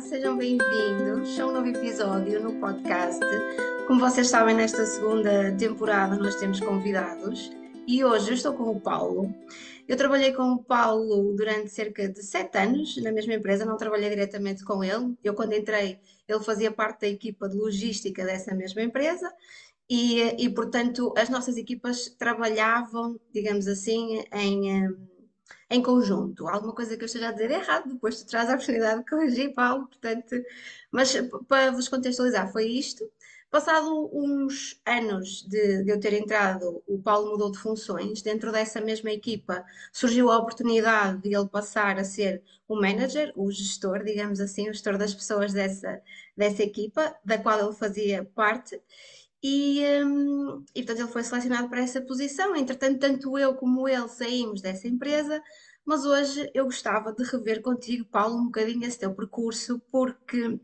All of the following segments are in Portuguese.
Sejam bem-vindos a um novo episódio no podcast. Como vocês sabem, nesta segunda temporada nós temos convidados e hoje eu estou com o Paulo. Eu trabalhei com o Paulo durante cerca de sete anos na mesma empresa, não trabalhei diretamente com ele. Eu, quando entrei, ele fazia parte da equipa de logística dessa mesma empresa e, e portanto, as nossas equipas trabalhavam, digamos assim, em em conjunto. Alguma coisa que eu esteja a dizer errado, depois tu traz a oportunidade de corrigir, Paulo, portanto, mas para vos contextualizar, foi isto. Passado uns anos de, de, eu ter entrado, o Paulo mudou de funções. Dentro dessa mesma equipa surgiu a oportunidade de ele passar a ser o manager, o gestor, digamos assim, o gestor das pessoas dessa, dessa equipa, da qual ele fazia parte. E, hum, e portanto ele foi selecionado para essa posição. Entretanto, tanto eu como ele saímos dessa empresa, mas hoje eu gostava de rever contigo, Paulo, um bocadinho esse teu percurso, porque,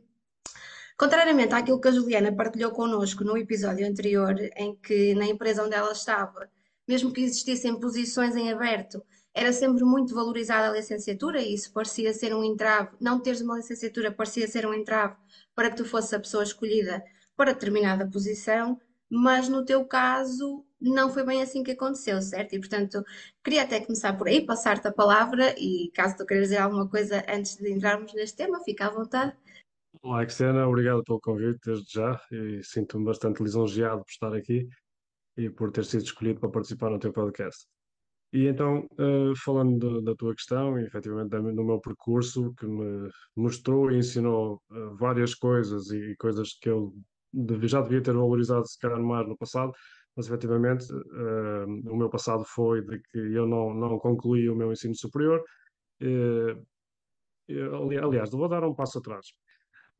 contrariamente àquilo que a Juliana partilhou connosco no episódio anterior, em que na empresa onde ela estava, mesmo que existissem posições em aberto, era sempre muito valorizada a licenciatura e isso parecia ser um entrave. Não teres uma licenciatura parecia ser um entrave para que tu fosses a pessoa escolhida para determinada posição, mas no teu caso não foi bem assim que aconteceu, certo? E portanto, queria até começar por aí, passar-te a palavra e caso tu queiras dizer alguma coisa antes de entrarmos neste tema, fica à vontade. Olá, Cristiana, obrigado pelo convite desde já e sinto-me bastante lisonjeado por estar aqui e por ter sido escolhido para participar no teu podcast. E então, uh, falando da tua questão, e efetivamente do meu percurso, que me mostrou e ensinou uh, várias coisas e coisas que eu já devia ter valorizado se calhar mais no passado, mas efetivamente uh, o meu passado foi de que eu não, não concluí o meu ensino superior. Uh, aliás, vou dar um passo atrás.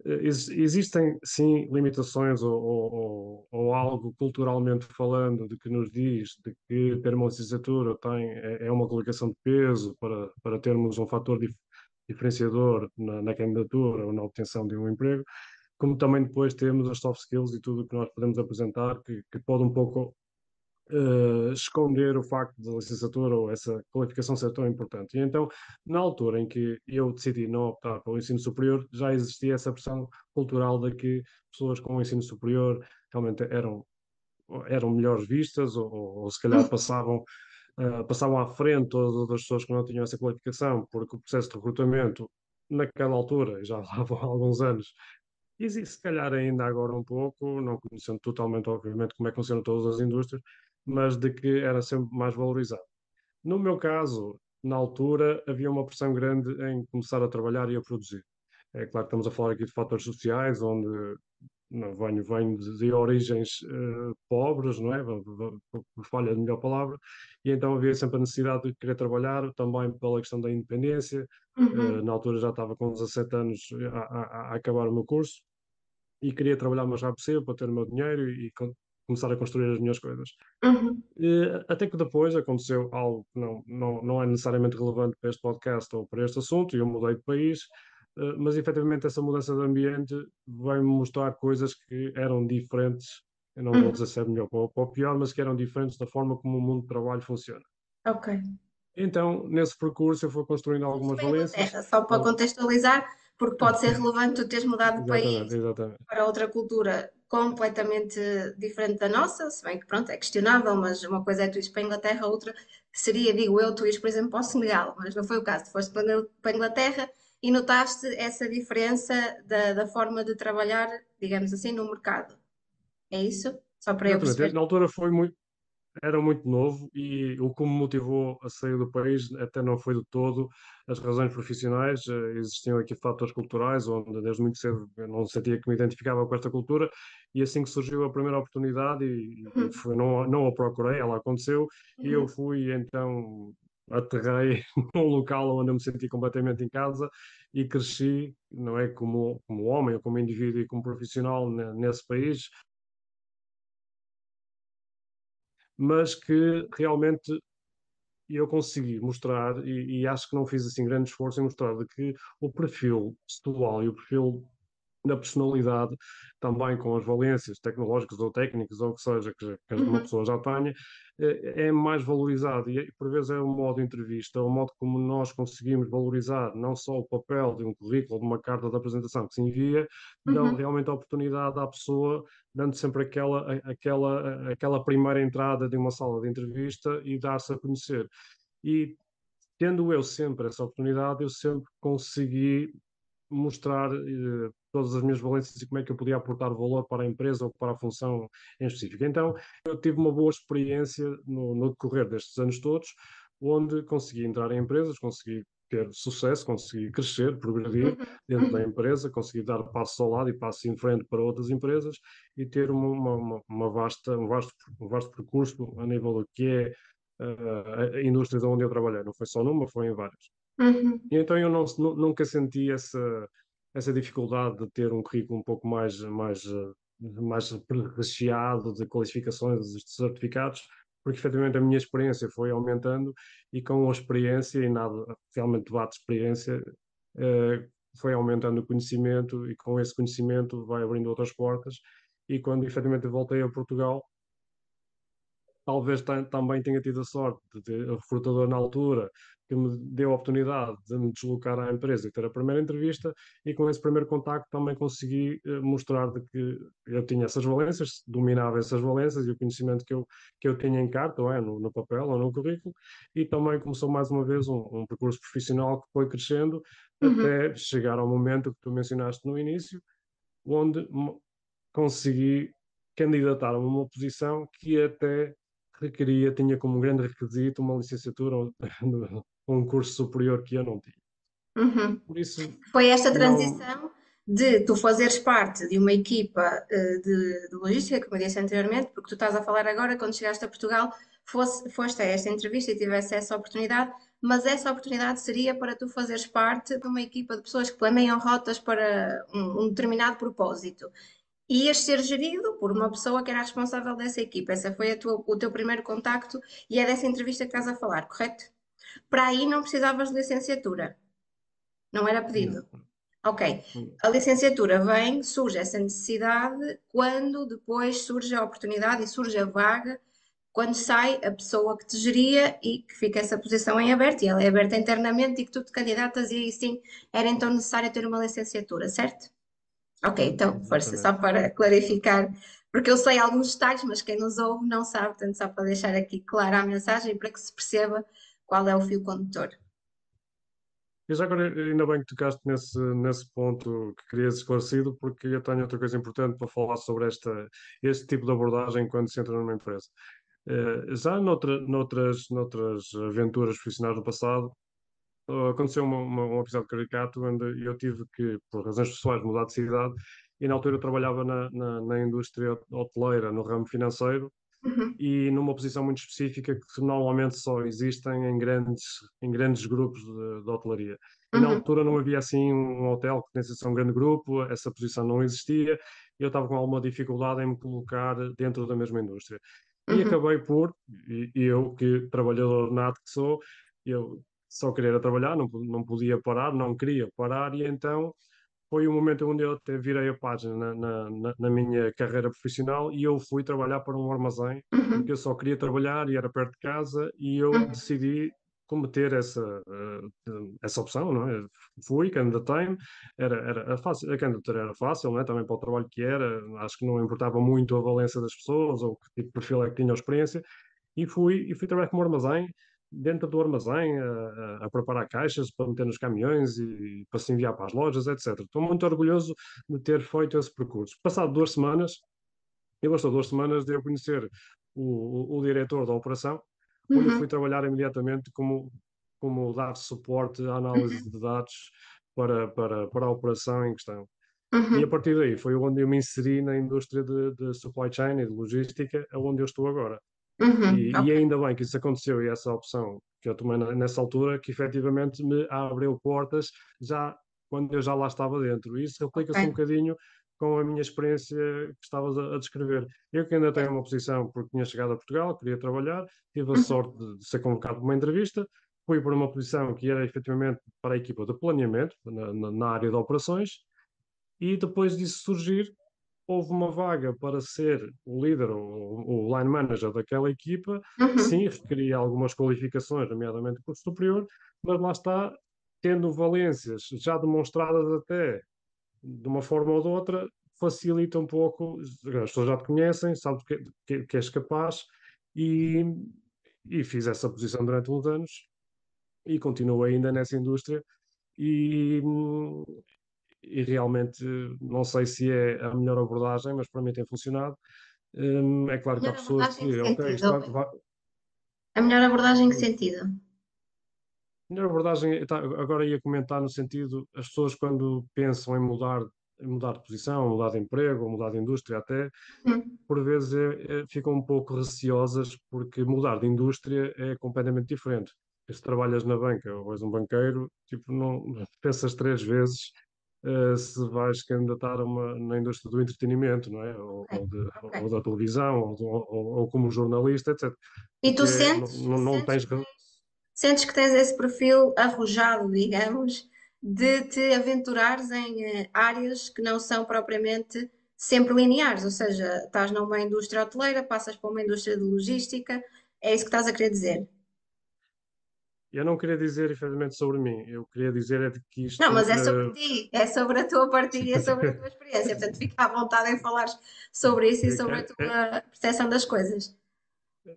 Uh, existem sim limitações ou, ou, ou, algo culturalmente falando de que nos diz de que ter uma licenciatura tem, é, é uma colocação de peso para, para termos um fator dif, diferenciador na, na candidatura ou na obtenção de um emprego como também depois temos as soft skills e tudo o que nós podemos apresentar, que, que pode um pouco uh, esconder o facto da licenciatura ou essa qualificação ser tão importante. E então, na altura em que eu decidi não optar pelo ensino superior, já existia essa pressão cultural de que pessoas com ensino superior realmente eram, eram melhores vistas ou, ou, se calhar passavam. Uh, passavam à frente todas as pessoas que não tinham essa qualificação, porque o processo de recrutamento naquela altura, já lá vão alguns anos, Existe, se calhar, ainda agora um pouco, não conhecendo totalmente, obviamente, como é que funcionam todas as indústrias, mas de que era sempre mais valorizado. No meu caso, na altura, havia uma pressão grande em começar a trabalhar e a produzir. É claro que estamos a falar aqui de fatores sociais, onde não, venho, venho de, origens uh, pobres, não é? Por falha de melhor palavra, e então havia sempre a necessidade de querer trabalhar, também pela questão da independência. Uhum. Uh, na altura já estava com 17 anos a, a, a, acabar o meu curso e queria trabalhar o mais rápido possível para ter o meu dinheiro e, e começar a construir as minhas coisas. Uhum. E, até que depois aconteceu algo que não, não, não é necessariamente relevante para este podcast ou para este assunto, e eu mudei de país mas efetivamente essa mudança de ambiente vai-me mostrar coisas que eram diferentes. Eu não vou uhum. dizer se é melhor ou, ou pior, mas que eram diferentes da forma como o mundo do trabalho funciona. Ok. Então, nesse percurso, eu fui construindo algumas valências. Terra, só para contextualizar, porque pode ser relevante tu teres mudado de país exatamente. para outra cultura completamente diferente da nossa, se bem que pronto, é questionável, mas uma coisa é tu ires para a Inglaterra, outra seria, digo eu, tu ires, por exemplo, para o Senegal, mas não foi o caso, tu foste para a Inglaterra e notaste essa diferença da, da forma de trabalhar, digamos assim, no mercado. É isso? Só para eu perceber. Na altura foi muito, era muito novo e o que me motivou a sair do país até não foi de todo as razões profissionais, eh, existiam aqui fatores culturais, onde desde muito cedo eu não sentia que me identificava com esta cultura e assim que surgiu a primeira oportunidade e, uhum. foi, não, não a procurei, ela aconteceu uhum. e eu uhum. fui então aterrei num local onde eu me senti completamente em casa e cresci, não é como, como homem, ou como indivíduo e como profissional nesse país, mas que realmente eu consegui mostrar, e, e, acho que não fiz assim grande esforço em mostrar, de que o perfil pessoal e o perfil na personalidade, também com as valências tecnológicas ou técnicas, ou o que seja, que, que uma Uhum. pessoa já tenha, é, é mais valorizado. E por vezes é o modo de entrevista, é o modo como nós conseguimos valorizar não só o papel de um currículo, de uma carta de apresentação que se envia, dão Uhum. realmente a oportunidade à pessoa, dando sempre aquela, aquela, aquela primeira entrada de uma sala de entrevista e dar-se a conhecer. E tendo eu sempre essa oportunidade, eu sempre consegui mostrar eh, todas as minhas valências e como é que eu podia aportar valor para a empresa ou para a função em específico. Então, eu tive uma boa experiência no, no decorrer destes anos todos, onde consegui entrar em empresas, consegui ter sucesso, consegui crescer, progredir Uhum. dentro da Uhum. empresa, consegui dar passos ao lado e passos em frente para outras empresas e ter uma, uma, uma vasta, um, vasto, um vasto percurso a nível do que é uh, a indústria onde eu trabalhei. Não foi só numa, foi em várias. Uhum. E então eu não, nunca senti essa, essa dificuldade de ter um currículo um pouco mais, mais, mais recheado de qualificações, de certificados, porque efetivamente a minha experiência foi aumentando e com a experiência, e nada realmente bate experiência, eh, foi aumentando o conhecimento e com esse conhecimento vai abrindo outras portas. E quando efetivamente voltei a Portugal, talvez também tenha tido a sorte de ter o recrutador na altura que me deu a oportunidade de me deslocar à empresa e ter a primeira entrevista e com esse primeiro contacto também consegui uh, mostrar de que eu tinha essas valências, dominava essas valências e o conhecimento que eu, que eu tinha em carta, ou é, no, no papel ou no currículo, e também começou mais uma vez um, um percurso profissional que foi crescendo uhum. até chegar ao momento que tu mencionaste no início, onde consegui candidatar a uma posição que até requeria, tinha como grande requisito uma licenciatura ou um curso superior que eu não tinha. Uhum. Por isso, Foi esta transição não... de tu fazeres parte de uma equipa uh, de, de, logística, como eu disse anteriormente, porque tu estás a falar agora, quando chegaste a Portugal, fosse, foste a esta entrevista e tivesse essa oportunidade, mas essa oportunidade seria para tu fazeres parte de uma equipa de pessoas que planeiam rotas para um, um determinado propósito ias ser gerido por uma pessoa que era responsável dessa equipa. Esse foi tua, o teu primeiro contacto e é dessa entrevista que estás a falar, correto? Para aí não precisavas de licenciatura. Não era pedido. Ok. A licenciatura vem, surge essa necessidade quando depois surge a oportunidade e surge a vaga, quando sai a pessoa que te geria e que fica essa posição em aberto, e ela é aberta internamente e que tu te candidatas e aí sim era então necessário ter uma licenciatura, certo? Ok, então, força, só para clarificar, porque eu sei alguns detalhes, mas quem nos ouve não sabe, portanto, só para deixar aqui clara a mensagem para que se perceba qual é o fio condutor. E já agora, ainda bem que tocaste nesse, nesse ponto que querias esclarecido, porque eu tenho outra coisa importante para falar sobre esta, este tipo de abordagem quando se entra numa empresa. Uh, já noutra, noutras, noutras aventuras profissionais do passado, aconteceu uma, uma, um episódio caricato onde eu tive que, por razões pessoais, mudar de cidade e na altura eu trabalhava na, na, na indústria hoteleira, no ramo financeiro, Uhum. e numa posição muito específica que normalmente só existem em grandes, em grandes grupos de, de hotelaria. E na Uhum. altura não havia assim um hotel que tivesse um grande grupo, essa posição não existia, e eu estava com alguma dificuldade em me colocar dentro da mesma indústria. E Uhum. acabei por, e, e eu que trabalhador nato que sou, eu só queria trabalhar, não, não podia parar, não queria parar, e então foi o momento onde eu até virei a página na, na, na, minha carreira profissional e eu fui trabalhar para um armazém, Uhum. porque eu só queria trabalhar e era perto de casa e eu Uhum. decidi cometer essa, uh, essa opção, não é? Fui, candidatei-me, era, era fácil, a candidatura era fácil, não é? Também para o trabalho que era, acho que não importava muito a valência das pessoas ou que tipo de perfil é que tinha experiência, e fui, e fui trabalhar como armazém, dentro do armazém a, a, preparar caixas para meter nos caminhões e, e para se enviar para as lojas, etc. Estou muito orgulhoso de ter feito esse percurso. Passado duas semanas, e bastou duas semanas de eu conhecer o, o, o diretor da operação, Uhum. onde eu fui trabalhar imediatamente como, como dar suporte à análise de dados para, para, para a operação em questão. Uhum. E a partir daí foi onde eu me inseri na indústria de, de supply chain e de logística, onde eu estou agora. Uhum. E, Ok. e ainda bem que isso aconteceu e essa opção que eu tomei nessa altura, que efetivamente me abriu portas já quando eu já lá estava dentro. E isso replica-se Ok. um bocadinho com a minha experiência que estavas a, a descrever. Eu que ainda tenho uma posição porque tinha chegado a Portugal, queria trabalhar, tive a Uhum. sorte de, de ser convocado para uma entrevista, fui para uma posição que era efetivamente para a equipa de planeamento, na, na, na área de operações, E depois disso surgir, houve uma vaga para ser o líder ou o line manager daquela equipa, Uhum. sim, requeria algumas qualificações, nomeadamente curso superior, mas lá está, tendo valências já demonstradas até de uma forma ou de outra, facilita um pouco, as pessoas já te conhecem, sabem que, que, que és capaz e, e fiz essa posição durante uns anos e continuo ainda nessa indústria. E, e realmente não sei se é a melhor abordagem, mas para mim tem funcionado. Hum, é claro que há pessoas que, que ok, isto sentido? vai, A melhor abordagem em que sentido? melhor abordagem, tá, agora ia comentar no sentido, as pessoas quando pensam em mudar, mudar de posição, mudar de emprego, mudar de indústria até, Uhum. por vezes é- é- ficam um pouco receosas porque mudar de indústria é completamente diferente. Se trabalhas na banca ou és um banqueiro, tipo, não pensas três vezes eh, se vais candidatar uma, na indústria do entretenimento, não é? Ou, Ok, ou, de- ok. ou da televisão, ou, ou- como jornalista, etc. E tu Porque não, sentes, não, não sentes tens, sentes que tens esse perfil arrojado, digamos, de te aventurares em eh, áreas que não são propriamente sempre lineares, ou seja, estás numa indústria hoteleira, passas para uma indústria de logística, é isso que estás a querer dizer? Eu não queria dizer, efetivamente, sobre mim. Eu queria dizer é de que Não, isto. mas é sobre ti, é sobre a tua partilha, é sobre a tua experiência, portanto fica à vontade em falar sobre isso e sobre a é- é- tua percepção das coisas.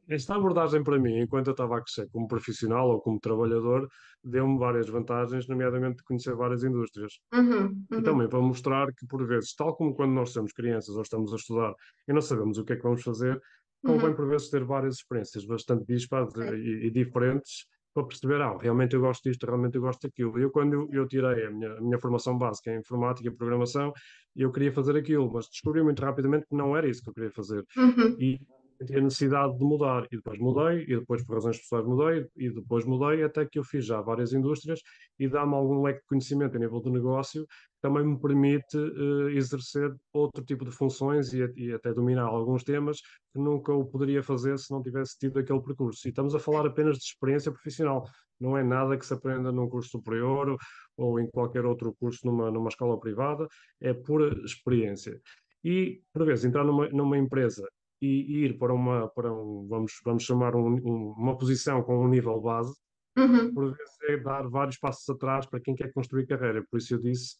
Esta abordagem para mim, enquanto eu estava a crescer como profissional ou como trabalhador, deu-me várias vantagens, nomeadamente de conhecer várias indústrias. Uhum, E uhum, também para mostrar que, por vezes, tal como quando nós somos crianças ou estamos a estudar e não sabemos o que é que vamos fazer, convém, uhum, por vezes, ter várias experiências bastante dispares e, e diferentes para perceber, ah, realmente eu gosto disto, realmente eu gosto daquilo. Eu, quando eu, eu tirei a minha, a minha formação básica em informática e programação, eu queria fazer aquilo, mas descobri muito rapidamente que não era isso que eu queria fazer Uhum, e senti a necessidade de mudar. E depois mudei, e depois por razões pessoais mudei, e depois mudei, até que eu fiz já várias indústrias e dá-me algum leque de conhecimento a nível do negócio que também me permite eh, exercer outro tipo de funções e, e até dominar alguns temas que nunca o poderia fazer se não tivesse tido aquele percurso. E estamos a falar apenas de experiência profissional. Não é nada que se aprenda num curso superior ou, ou em qualquer outro curso numa, numa escola privada, é pura experiência. E, por vezes, entrar numa, numa empresa e ir para uma, para um, vamos, vamos chamar um- um- uma posição com um nível base, uhum. por vezes é dar vários passos atrás para quem quer construir carreira. Por isso eu disse,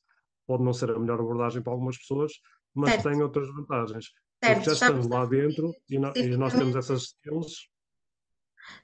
pode não ser a melhor abordagem para algumas pessoas, mas Certo, tem outras vantagens. Certo. já estamos lá dentro e, no- e nós temos essas skills.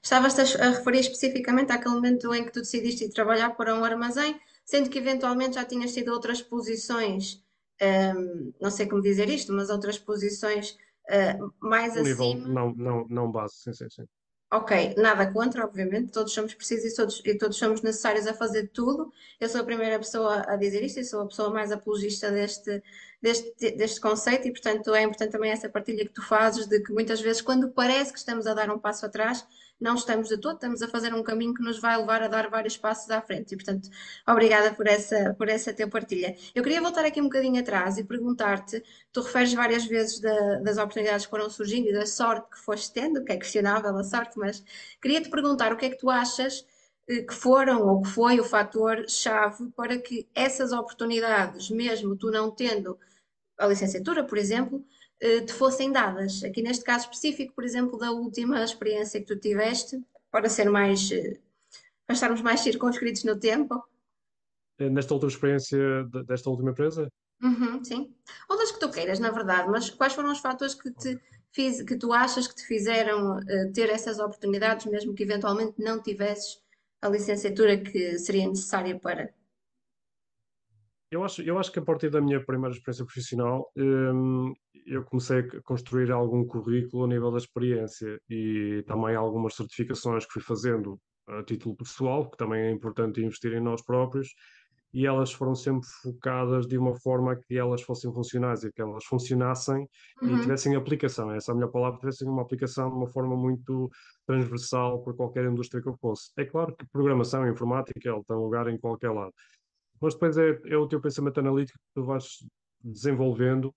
estavas-te a a referir especificamente àquele momento em que tu decidiste ir trabalhar para um armazém, sendo que eventualmente já tinhas tido outras posições, hum, não sei como dizer isto, mas outras posições, eh, mais Um nível acima não, não, não base, sim, sim, sim. Ok, nada contra, obviamente, todos somos precisos e todos, e todos somos necessários a fazer tudo. Eu sou a primeira pessoa a dizer isto e sou a pessoa mais apologista deste, deste, deste conceito, e portanto é importante também essa partilha que tu fazes de que muitas vezes, quando parece que estamos a dar um passo atrás, não estamos de todo, estamos a fazer um caminho que nos vai levar a dar vários passos à frente. E portanto, obrigada por essa, por essa tua partilha. Eu queria voltar aqui um bocadinho atrás e perguntar-te. Tu referes várias vezes da- das oportunidades que foram surgindo e da sorte que foste tendo, que é questionável a sorte, mas queria-te perguntar o que é que tu achas eh, que foram ou que foi o fator-chave para que essas oportunidades, mesmo tu não tendo a licenciatura, por exemplo, eh, te fossem dadas. Aqui neste caso específico, por exemplo, da última experiência que tu tiveste, para ser mais, eh, para estarmos mais circunscritos no tempo. Eh, Nesta última experiência de- desta última empresa, Uhum, sim. Ou das que tu queiras, na verdade, mas quais foram os fatores que te fiz, que tu achas que te fizeram ter essas oportunidades, mesmo que eventualmente não tivesses a licenciatura que seria necessária para? Eu acho, eu acho que a partir da minha primeira experiência profissional, hum, eu comecei a construir algum currículo a nível da experiência e também algumas certificações que fui fazendo a título pessoal, que também é importante investir em nós próprios, e elas foram sempre focadas de uma forma que elas fossem funcionais e que elas funcionassem e Uhum, tivessem aplicação. Essa é a melhor palavra, tivessem uma aplicação de uma forma muito transversal por qualquer indústria que eu fosse. É claro que programação e informática, ela tem lugar em qualquer lado mas depois é, é o teu pensamento analítico que tu vais desenvolvendo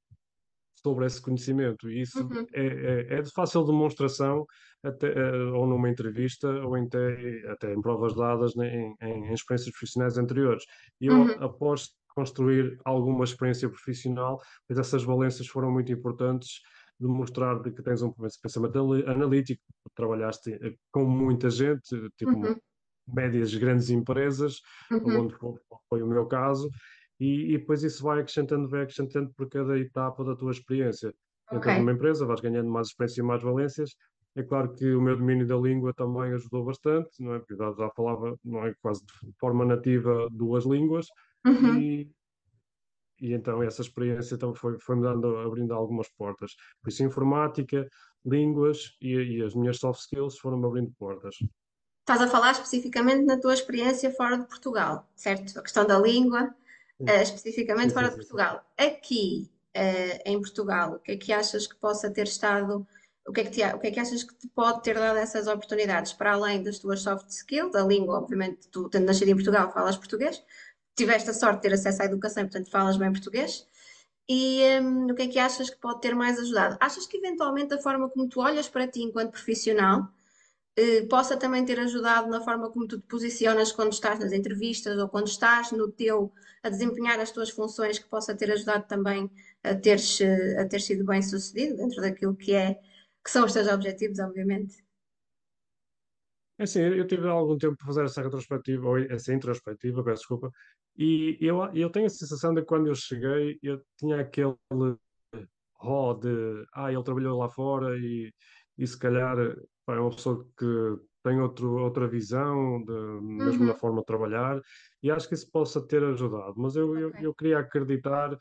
sobre esse conhecimento. E isso uhum, é, é, é de fácil demonstração, até, eh, ou numa entrevista, ou até, até em provas dadas né, em, em, em experiências profissionais anteriores. E eu uhum. após construir alguma experiência profissional, mas essas valências foram muito importantes de mostrar de que tens um pensamento analítico, trabalhaste eh, com muita gente, tipo uhum. Médias grandes empresas, uhum. onde foi, foi, o meu caso, e, e, depois isso vai acrescentando, vai acrescentando por cada etapa da tua experiência. Okay. Entras numa empresa, vais ganhando mais experiência e mais valências. É claro que o meu domínio da língua também ajudou bastante, não é? Porque já falava, não é? Quase de forma nativa duas línguas, uhum. e, e então essa experiência então foi, foi me dando, abrindo algumas portas. Por isso, informática, línguas e, e as minhas soft skills foram-me abrindo portas. Estás a falar especificamente na tua experiência fora de Portugal, certo? A questão da língua, uh, especificamente fora de Portugal. Aqui, uh, em Portugal, o que é que achas que possa ter estado, o que, é que te, o que é que achas que te pode ter dado essas oportunidades, para além das tuas soft skills, a língua, obviamente, tu tendo nascido em Portugal, falas português, tiveste a sorte de ter acesso à educação, portanto falas bem português. E um, o que é que achas que pode ter mais ajudado? Achas que eventualmente a forma como tu olhas para ti enquanto profissional possa também ter ajudado na forma como tu te posicionas quando estás nas entrevistas ou quando estás no teu a desempenhar as tuas funções, que possa ter ajudado também a teres, a ter sido bem sucedido dentro daquilo que é que são os teus objetivos, obviamente. É assim, eu tive algum tempo para fazer essa retrospectiva, ou essa introspectiva, peço desculpa, e eu, eu tenho a sensação de que quando eu cheguei, eu tinha aquele ró de, ah, ele trabalhou lá fora e, e se calhar é uma pessoa que tem outro, outra visão, de, mesmo uhum. na forma de trabalhar, e acho que isso possa ter ajudado. Mas eu, okay. eu, eu queria acreditar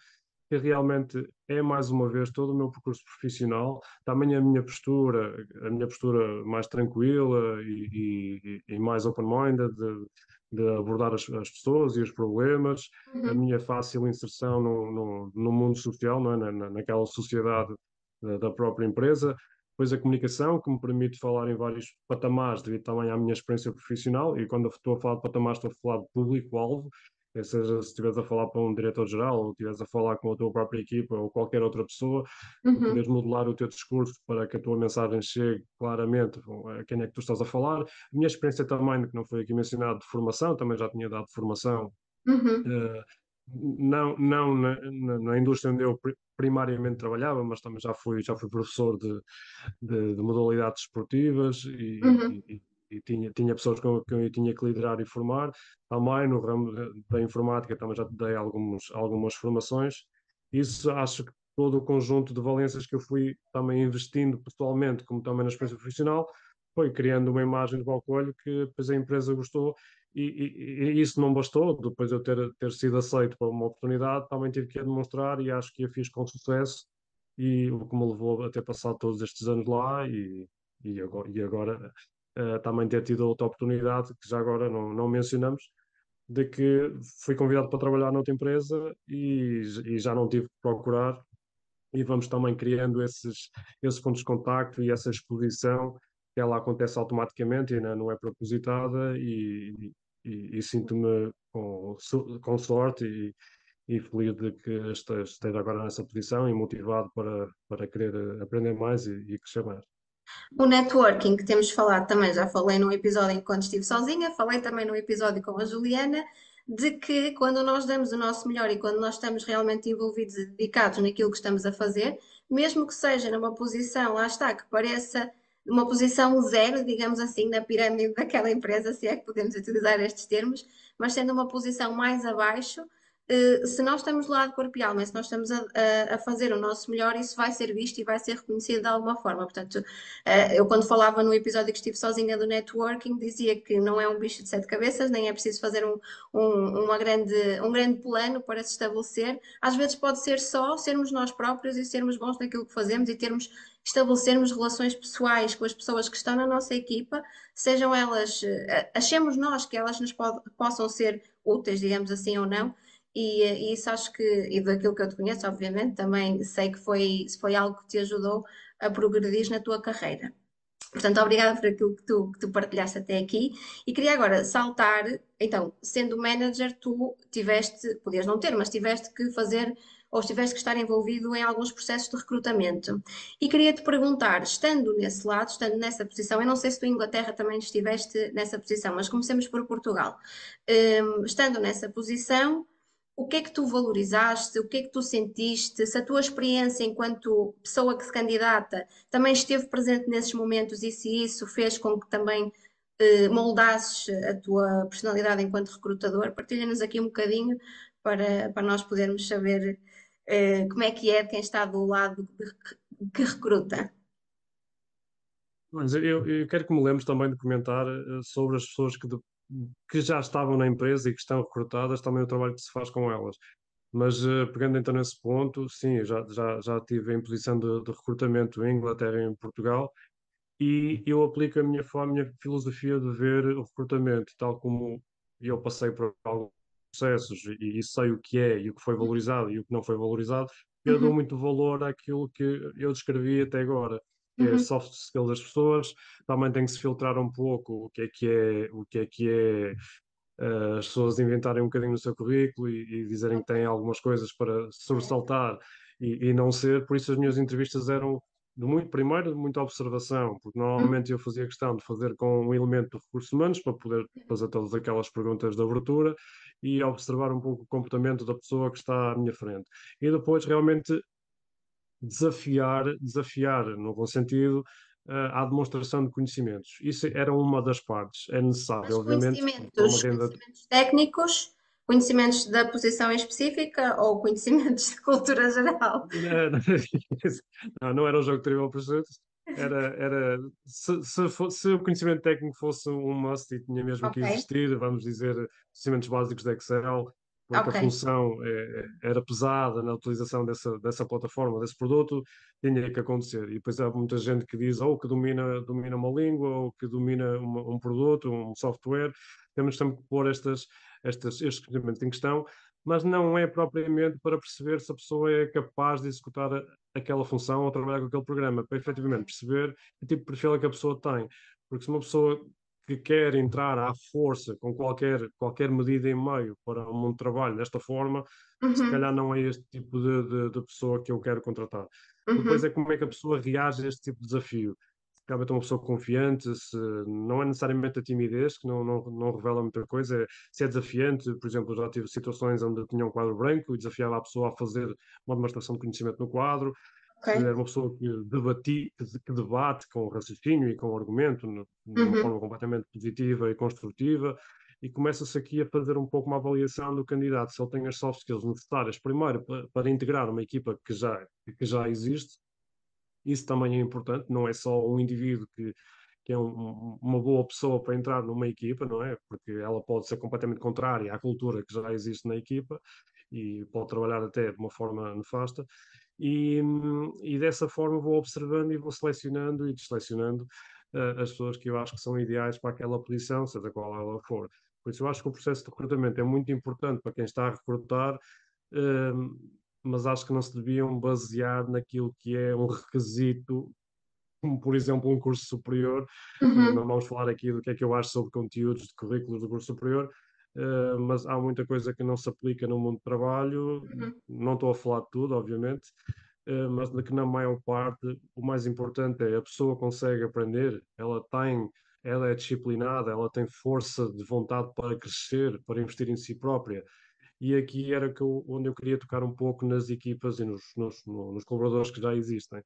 que realmente é mais uma vez todo o meu percurso profissional, também a minha postura, a minha postura mais tranquila e, e, e mais open-minded de, de, abordar as, as, pessoas e os problemas, uhum. a minha fácil inserção no, no, no, mundo social, não é? na, naquela sociedade da, da própria empresa, depois a comunicação, que me permite falar em vários patamares, devido também à minha experiência profissional, e quando estou a falar de patamares, estou a falar de público-alvo, seja se estiveres a falar para um diretor-geral ou estiveres a falar com a tua própria equipa ou qualquer outra pessoa, uhum. poderes modular o teu discurso para que a tua mensagem chegue claramente a quem é que tu estás a falar. A minha experiência também, que não foi aqui mencionado, de formação, também já tinha dado formação, uhum. uh, não, não na, na, na, indústria onde eu primariamente trabalhava, mas também já fui, já fui professor de, de, de modalidades esportivas e, uhum. e e tinha, tinha pessoas com quem eu tinha que liderar e formar. Também no ramo da informática também já dei alguns, algumas formações. Isso acho que todo o conjunto de valências que eu fui também investindo pessoalmente, como também na experiência profissional, foi criando uma imagem de Balcoelho que depois a empresa gostou e, e, e, isso não bastou, depois eu ter, ter sido aceito para uma oportunidade, também tive que a demonstrar e acho que a fiz com sucesso e o que me levou a ter passado todos estes anos lá e, e agora, e agora uh, também ter tido outra oportunidade, que já agora não, não mencionamos, de que fui convidado para trabalhar noutra empresa e, e já não tive que procurar e vamos também criando esses, esses pontos de contacto e essa exposição ela acontece automaticamente e não é propositada e, e, e sinto-me com, com sorte e, e feliz de que esteja agora nessa posição e motivado para, para querer aprender mais e, e crescer mais. O networking que temos falado também, já falei num episódio enquanto estive sozinha, falei também num episódio com a Juliana, de que quando nós damos o nosso melhor e quando nós estamos realmente envolvidos e dedicados naquilo que estamos a fazer, mesmo que seja numa posição, lá está, que pareça uma posição zero, digamos assim, na pirâmide daquela empresa, se é que podemos utilizar estes termos, mas sendo uma posição mais abaixo, eh, se nós estamos lá de corpo e alma, se nós estamos a, a, a, fazer o nosso melhor, isso vai ser visto e vai ser reconhecido de alguma forma. Portanto, eh, eu quando falava no episódio que estive sozinha do networking, dizia que não é um bicho de sete cabeças, nem é preciso fazer um, um, uma grande, um grande plano para se estabelecer. Às vezes pode ser só sermos nós próprios e sermos bons naquilo que fazemos e termos estabelecermos relações pessoais com as pessoas que estão na nossa equipa, sejam elas, eh, achemos nós que elas nos possam ser úteis, digamos assim, ou não, e, e, isso acho que, e daquilo que eu te conheço, obviamente, também sei que foi, foi algo que te ajudou a progredir na tua carreira. Portanto, obrigada por aquilo que tu, que tu partilhaste até aqui. E queria agora saltar, então, sendo manager, tu tiveste, podias não ter, mas tiveste que fazer ou tiveste que estar envolvido em alguns processos de recrutamento. E queria te perguntar, estando nesse lado, estando nessa posição, eu não sei se tu em Inglaterra também estiveste nessa posição, mas comecemos por Portugal. Um, estando nessa posição, o que é que tu valorizaste, o que é que tu sentiste, se a tua experiência enquanto pessoa que se candidata também esteve presente nesses momentos e se isso fez com que também eh, moldasses a tua personalidade enquanto recrutador. Partilha-nos aqui um bocadinho para, para nós podermos saber eh, como é que é quem está do lado de, que recruta. Mas eu, eu quero que me lembres também de comentar eh, sobre as pessoas que, de, que já estavam na empresa e que estão recrutadas, também o trabalho que se faz com elas. Mas uh, pegando então nesse ponto, sim, já, já, já estive em posição de, de, recrutamento em Inglaterra e em Portugal e eu aplico a minha a minha filosofia de ver o recrutamento, tal como eu passei por alguns processos e, e sei o que é e o que foi valorizado e o que não foi valorizado, eu uhum. dou muito valor àquilo que eu descrevi até agora que é uhum. soft skills das pessoas, também tem que se filtrar um pouco o que é que é, o que é que é uh, as pessoas inventarem um bocadinho no seu currículo e, e dizerem que têm algumas coisas para sobressaltar e, e, não ser, por isso as minhas entrevistas eram de muito, primeiro, de muita observação, porque normalmente eu fazia questão de fazer com um elemento de recursos humanos para poder fazer todas aquelas perguntas de abertura e observar um pouco o comportamento da pessoa que está à minha frente. E depois realmente desafiar, desafiar no bom sentido, à demonstração de conhecimentos. Isso era uma das partes, é necessário, Mas obviamente. Conhecimentos, renda... conhecimentos técnicos, conhecimentos da posição em específica ou conhecimentos de cultura geral? Não, não era o jogo Trivial Pursuit. Era, era se, se, se, o conhecimento técnico fosse um must e tinha mesmo okay. que existir, vamos dizer, conhecimentos básicos de Excel, porque okay. a função é, era pesada na utilização dessa, dessa plataforma, desse produto, tinha que acontecer. E depois há muita gente que diz ou que domina, domina uma língua ou que domina uma, um produto, um software. Temos sempre que pôr estas, estas, estes conhecimentos em questão, mas não é propriamente para perceber se a pessoa é capaz de executar aquela função ou trabalhar com aquele programa, para efetivamente perceber que tipo de perfil é que a pessoa tem. Porque se uma pessoa que quer entrar à força com qualquer, qualquer medida em meio para o mundo de trabalho desta forma, uhum. se calhar não é este tipo de, de, de pessoa que eu quero contratar. Uhum. Depois é como é que a pessoa reage a este tipo de desafio. Realmente é uma pessoa confiante, se não é necessariamente a timidez, que não, não, não revela muita coisa, é, se é desafiante, por exemplo, já tive situações onde eu tinha um quadro branco e desafiava a pessoa a fazer uma demonstração de conhecimento no quadro, Okay. Era uma pessoa que, debati, que, debate com raciocínio e com argumento, de uma uhum. forma completamente positiva e construtiva, e começa-se aqui a fazer um pouco uma avaliação do candidato, se ele tem as soft skills necessárias, primeiro, para, para integrar uma equipa que já, que já existe. Isso também é importante, não é só um indivíduo que, que é um, uma boa pessoa para entrar numa equipa, não é? Porque ela pode ser completamente contrária à cultura que já existe na equipa e pode trabalhar até de uma forma nefasta. E, e dessa forma vou observando e vou selecionando e desselecionando uh, as pessoas que eu acho que são ideais para aquela posição, seja qual ela for. Por isso eu acho que o processo de recrutamento é muito importante para quem está a recrutar, uh, mas acho que não se deviam basear naquilo que é um requisito como por exemplo um curso superior, uhum. não vamos falar aqui do que é que eu acho sobre conteúdos de currículos do curso superior, uh, mas há muita coisa que não se aplica no mundo do trabalho, uhum. não estou a falar de tudo, obviamente, uh, mas de que na maior parte o mais importante é a pessoa consegue aprender, ela tem, ela é disciplinada, ela tem força de vontade para crescer, para investir em si própria. E aqui era que eu, onde eu queria tocar um pouco nas equipas e nos, nos, nos colaboradores que já existem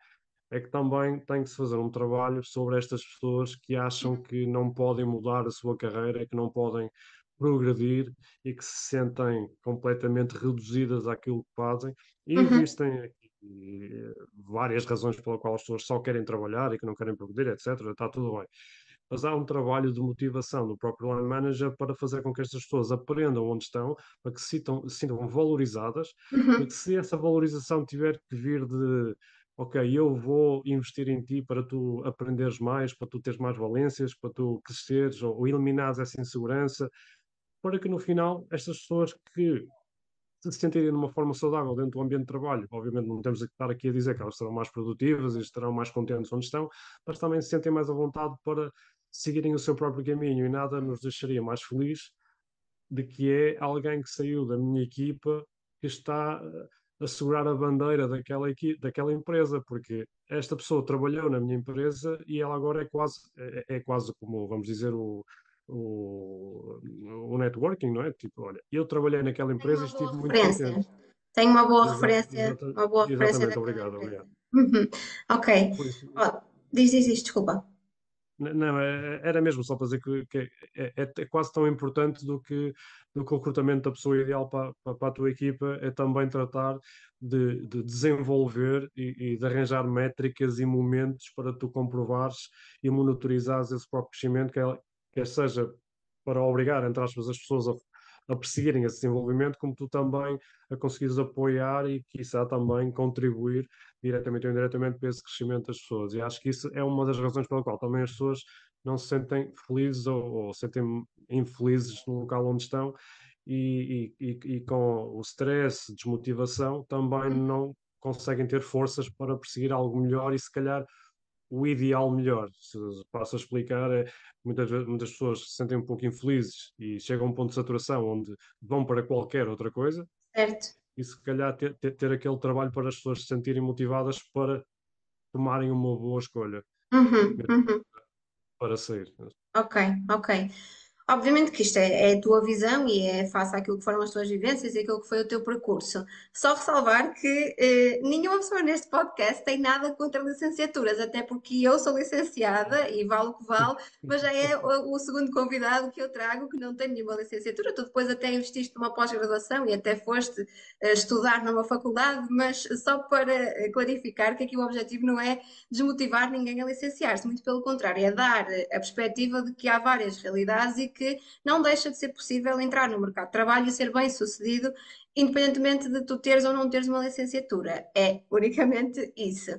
é que também tem que se fazer um trabalho sobre estas pessoas que acham que não podem mudar a sua carreira, que não podem progredir e que se sentem completamente reduzidas àquilo que fazem. E uhum. existem aqui eh, várias razões pela qual as pessoas só querem trabalhar e que não querem progredir, etc. Está tudo bem. Mas há um trabalho de motivação do próprio line manager para fazer com que estas pessoas aprendam onde estão, para que se sintam, se sintam valorizadas, uhum. e que se essa valorização tiver que vir de ok, eu vou investir em ti para tu aprenderes mais, para tu teres mais valências, para tu cresceres ou, ou eliminares essa insegurança, para que no final estas pessoas que se sentirem de uma forma saudável dentro do ambiente de trabalho, obviamente não temos que estar aqui a dizer que elas serão mais produtivas e estarão mais contentes onde estão, mas também se sentem mais à vontade para seguirem o seu próprio caminho e nada nos deixaria mais feliz de que é alguém que saiu da minha equipa que está a segurar a bandeira daquela, daquela empresa, porque esta pessoa trabalhou na minha empresa e ela agora é quase, é, é quase como, vamos dizer, o, o, o networking, não é? Tipo, olha, eu trabalhei naquela empresa e estive muito contente. Tenho uma boa referência, uma boa referência. Exatamente, obrigado, obrigado. Uhum. Ok. Oh, diz, diz, diz, desculpa. Não, é, era mesmo só para dizer que, que é, é, é, quase tão importante do que, do que o recrutamento da pessoa ideal para, para, a tua equipa, é também tratar de, de desenvolver e, e, de arranjar métricas e momentos para tu comprovares e monitorizares esse próprio crescimento, quer seja para obrigar, entre aspas, as pessoas a a perseguirem esse desenvolvimento, como tu também a conseguires apoiar e, quiçá, também contribuir diretamente ou indiretamente para esse crescimento das pessoas. E acho que isso é uma das razões pela qual também as pessoas não se sentem felizes ou, ou sentem infelizes no local onde estão e, e, e, com o stress, desmotivação, também uhum. não conseguem ter forças para perseguir algo melhor e se calhar o ideal melhor. Se passo a explicar, é, muitas, muitas pessoas se sentem um pouco infelizes e chegam a um ponto de saturação onde vão para qualquer outra coisa. Certo. E se calhar ter, ter, ter aquele trabalho para as pessoas se sentirem motivadas para tomarem uma boa escolha. Uhum, uhum. Para sair. Ok, ok. Obviamente que isto é, é, a tua visão e é face àquilo que foram as tuas vivências e aquilo que foi o teu percurso. Só ressalvar que eh, nenhuma pessoa neste podcast tem nada contra licenciaturas, até porque eu sou licenciada e vale o que vale, mas já é o, o segundo convidado que eu trago que não tem nenhuma licenciatura. Tu depois até investiste numa pós-graduação e até foste eh, estudar numa faculdade, mas só para eh, clarificar que aqui o objetivo não é desmotivar ninguém a licenciar-se, muito pelo contrário, é dar a perspectiva de que há várias realidades e que que não deixa de ser possível entrar no mercado de trabalho e ser bem sucedido, independentemente de tu teres ou não teres uma licenciatura. É unicamente isso.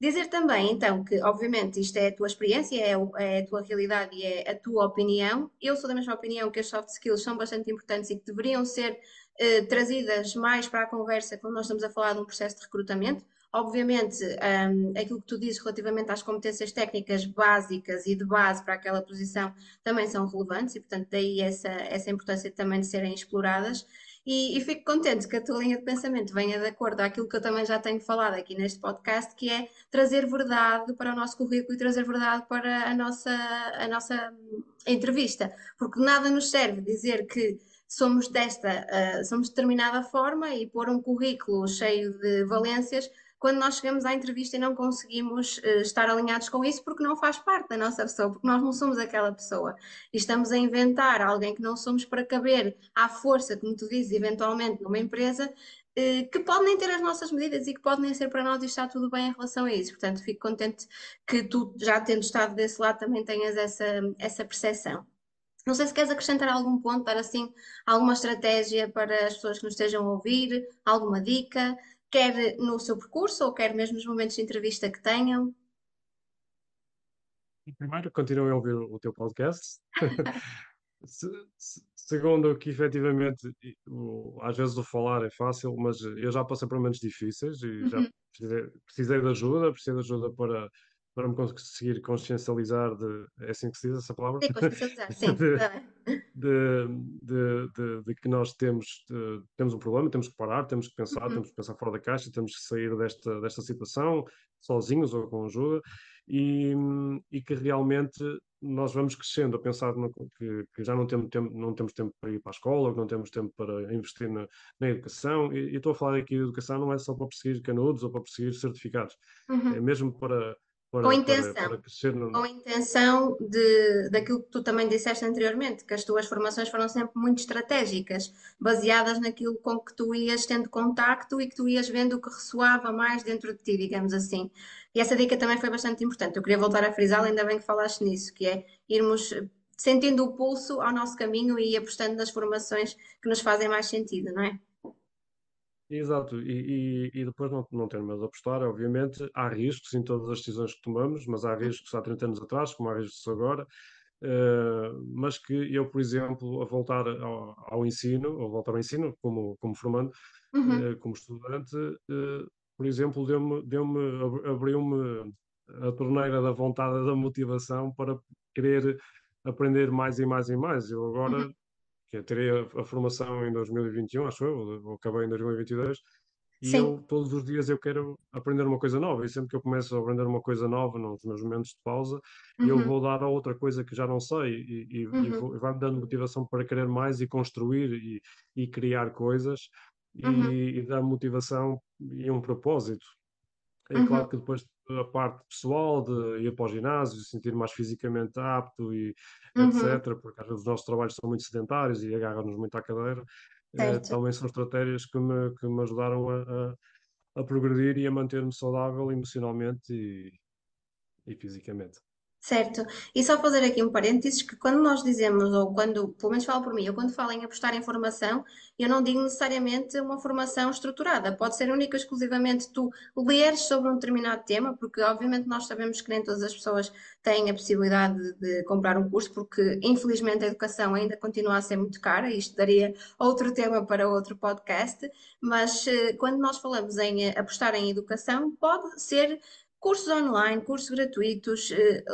Dizer também, então, que obviamente isto é a tua experiência, é, é, a tua realidade e é a tua opinião. Eu sou da mesma opinião que as soft skills são bastante importantes e que deveriam ser eh, trazidas mais para a conversa quando nós estamos a falar de um processo de recrutamento. Obviamente, um, aquilo que tu dizes relativamente às competências técnicas básicas e de base para aquela posição também são relevantes e, portanto, daí essa, essa importância também de serem exploradas. E, e, fico contente que a tua linha de pensamento venha de acordo àquilo que eu também já tenho falado aqui neste podcast, que é trazer verdade para o nosso currículo e trazer verdade para a nossa, a nossa entrevista. Porque nada nos serve dizer que somos desta, uh, somos de determinada forma e pôr um currículo cheio de valências quando nós chegamos à entrevista e não conseguimos uh, estar alinhados com isso porque não faz parte da nossa pessoa, porque nós não somos aquela pessoa. E estamos a inventar alguém que não somos para caber à força, como tu dizes, eventualmente numa empresa, uh, que pode nem ter as nossas medidas e que pode nem ser para nós e está tudo bem em relação a isso. Portanto, fico contente que tu, já tendo estado desse lado, também tenhas essa, essa percepção. Não sei se queres acrescentar algum ponto, dar assim alguma estratégia para as pessoas que nos estejam a ouvir, alguma dica, quer no seu percurso ou quer mesmo nos momentos de entrevista que tenham? Primeiro, continuem a ouvir o teu podcast. Segundo, que efetivamente, às vezes o falar é fácil, mas eu já passei por momentos difíceis e já uhum. precisei, precisei de ajuda, precisei de ajuda para para me conseguir consciencializar de. É assim que se diz essa palavra? Sim, consciencializar, sim. de, de, de, de, que nós temos, temos um problema, temos que parar, temos que pensar, uhum. temos que pensar fora da caixa, temos que sair desta, desta situação sozinhos ou com ajuda e, e que realmente nós vamos crescendo a pensar no, que, que, já não temos, tempo, não temos tempo para ir para a escola, que não temos tempo para investir na, na educação. E, e, estou a falar aqui de educação não é só para perseguir canudos ou para perseguir certificados, uhum. é mesmo para para, com intenção, para, para no... com intenção de, daquilo que tu também disseste anteriormente, que as tuas formações foram sempre muito estratégicas, baseadas naquilo com que tu ias tendo contacto e que tu ias vendo o que ressoava mais dentro de ti, digamos assim. E essa dica também foi bastante importante. Eu queria voltar a frisar, ainda bem que falaste nisso, que é irmos sentindo o pulso ao nosso caminho e apostando nas formações que nos fazem mais sentido, não é? Exato, e, e, e depois não, não ter medo de apostar, obviamente, há riscos em todas as decisões que tomamos, mas há riscos há 30 anos atrás, como há riscos agora, uh, mas que eu, por exemplo, a voltar ao, ao, ensino, ou voltar ao ensino como, como formando, uhum. uh, como estudante, uh, por exemplo, deu-me, deu-me, abriu-me a torneira da vontade, da motivação para querer aprender mais e mais e mais. Eu agora uhum que eu terei a, a, formação em 2021, acho eu, ou acabei em 2022, E eu, todos os dias, eu quero aprender uma coisa nova. E sempre que eu começo a aprender uma coisa nova nos meus momentos de pausa, eu Uhum, vou dar a outra coisa que já não sei e, e, e uhum, vou- e vai-me dando motivação para querer mais e construir e, e criar coisas uhum, e, e dar motivação e um propósito. É claro uhum, que depois a parte pessoal de ir para o ginásio, sentir mais fisicamente apto e uhum, etc., porque às vezes os nossos trabalhos são muito sedentários e agarram-nos muito à cadeira, certo. também são estratégias que me, que me ajudaram a, a, a progredir e a manter-me saudável emocionalmente e, e fisicamente. Certo. E só fazer aqui um parênteses que quando nós dizemos, ou quando, pelo menos falo por mim, eu quando falo em apostar em formação, eu não digo necessariamente uma formação estruturada. Pode ser única e exclusivamente tu leres sobre um determinado tema, porque obviamente nós sabemos que nem todas as pessoas têm a possibilidade de, comprar um curso, porque infelizmente a educação ainda continua a ser muito cara, isto daria outro tema para outro podcast, mas eh, quando nós falamos em eh, apostar em educação, pode ser cursos online, cursos gratuitos, eh,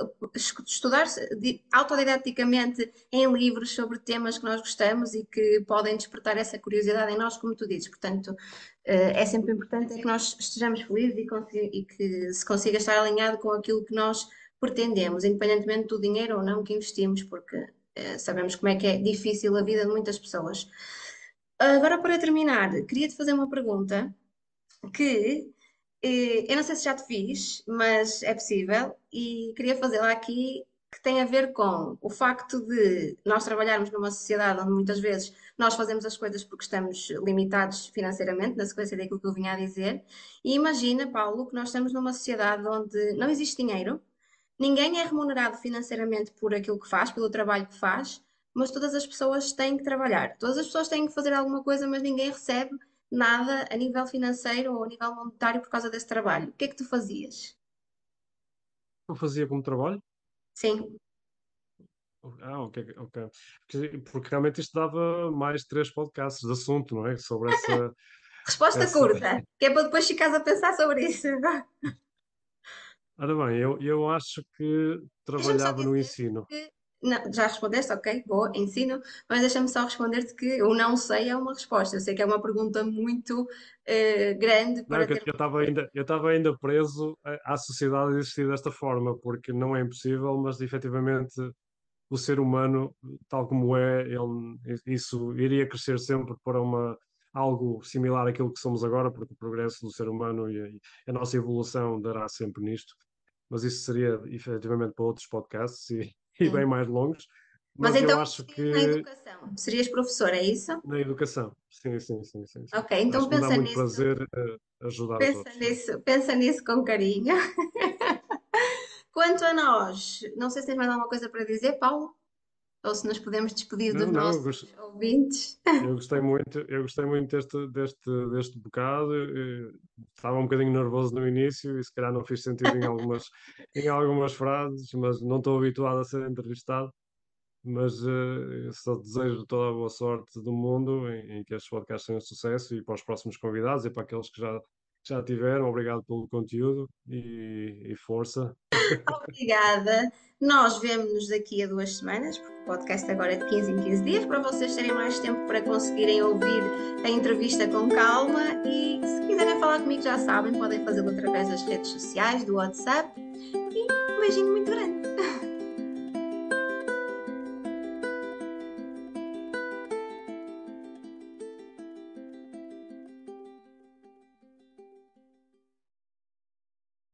estudar di- autodidaticamente em livros sobre temas que nós gostamos e que podem despertar essa curiosidade em nós, como tu dizes. Portanto, eh, é sempre importante é que nós estejamos felizes e, que se consiga estar alinhado com aquilo que nós pretendemos, independentemente do dinheiro ou não que investimos, porque eh, sabemos como é que é difícil a vida de muitas pessoas. Agora, para terminar, queria-te fazer uma pergunta que eu não sei se já te fiz, mas é possível, e queria fazê-la aqui, que tem a ver com o facto de nós trabalharmos numa sociedade onde muitas vezes nós fazemos as coisas porque estamos limitados financeiramente, na sequência daquilo que eu vinha a dizer. E imagina, Paulo, que nós estamos numa sociedade onde não existe dinheiro, ninguém é remunerado financeiramente por aquilo que faz, pelo trabalho que faz. Mas todas as pessoas têm que trabalhar, todas as pessoas têm que fazer alguma coisa, mas ninguém recebe nada a nível financeiro ou a nível monetário por causa desse trabalho. O que é que tu fazias? Eu fazia como trabalho? Sim. Ah, ok, ok. Porque, porque realmente isto dava mais três podcasts de assunto, não é? Sobre essa, Resposta essa... curta, que é para depois ficares a pensar sobre isso. Ora bem, eu, eu acho que trabalhava no ensino. que. Não, já respondeste, ok, boa, ensino, mas deixa-me só responder-te que o não sei é uma resposta. Eu sei que é uma pergunta muito eh, grande Não, para eu ter. eu estava ainda, eu ainda preso a- à sociedade a existir desta forma, porque não é impossível, mas efetivamente o ser humano, tal como é, ele, isso iria crescer sempre para uma, algo similar àquilo que somos agora, porque o progresso do ser humano e a, a nossa evolução dará sempre nisto. Mas isso seria efetivamente para outros podcasts e, e bem mais longos. Mas Mas eu então acho investias na que educação. Serias professor, é isso? na educação, sim, sim, sim, sim, sim. Ok, então Acho que pensa muito nisso. prazer eh, ajudar Pensa. Sim. nisso, pensa nisso com carinho. Quanto a nós, não sei se tens mais alguma coisa para dizer, Paulo, ou se nos podemos despedir dos Não, não, eu nossos gosto, ouvintes. Eu gostei muito, eu gostei muito deste, deste, deste bocado. eh, Estava um bocadinho nervoso no início e se calhar não fiz sentido em algumas, em algumas frases, mas não estou habituado a ser entrevistado. Mas eh, só desejo toda a boa sorte do mundo em, em que estes podcasts tenham sucesso e para os próximos convidados e para aqueles que já, já tiveram. Obrigado pelo conteúdo e, e força. Obrigada. Nós vemo-nos daqui a duas semanas, porque o podcast agora é de 15 em 15 dias, para vocês terem mais tempo para conseguirem ouvir a entrevista com calma. E se quiserem falar comigo, já sabem, podem fazê-lo através das redes sociais, do WhatsApp. E um beijinho muito grande.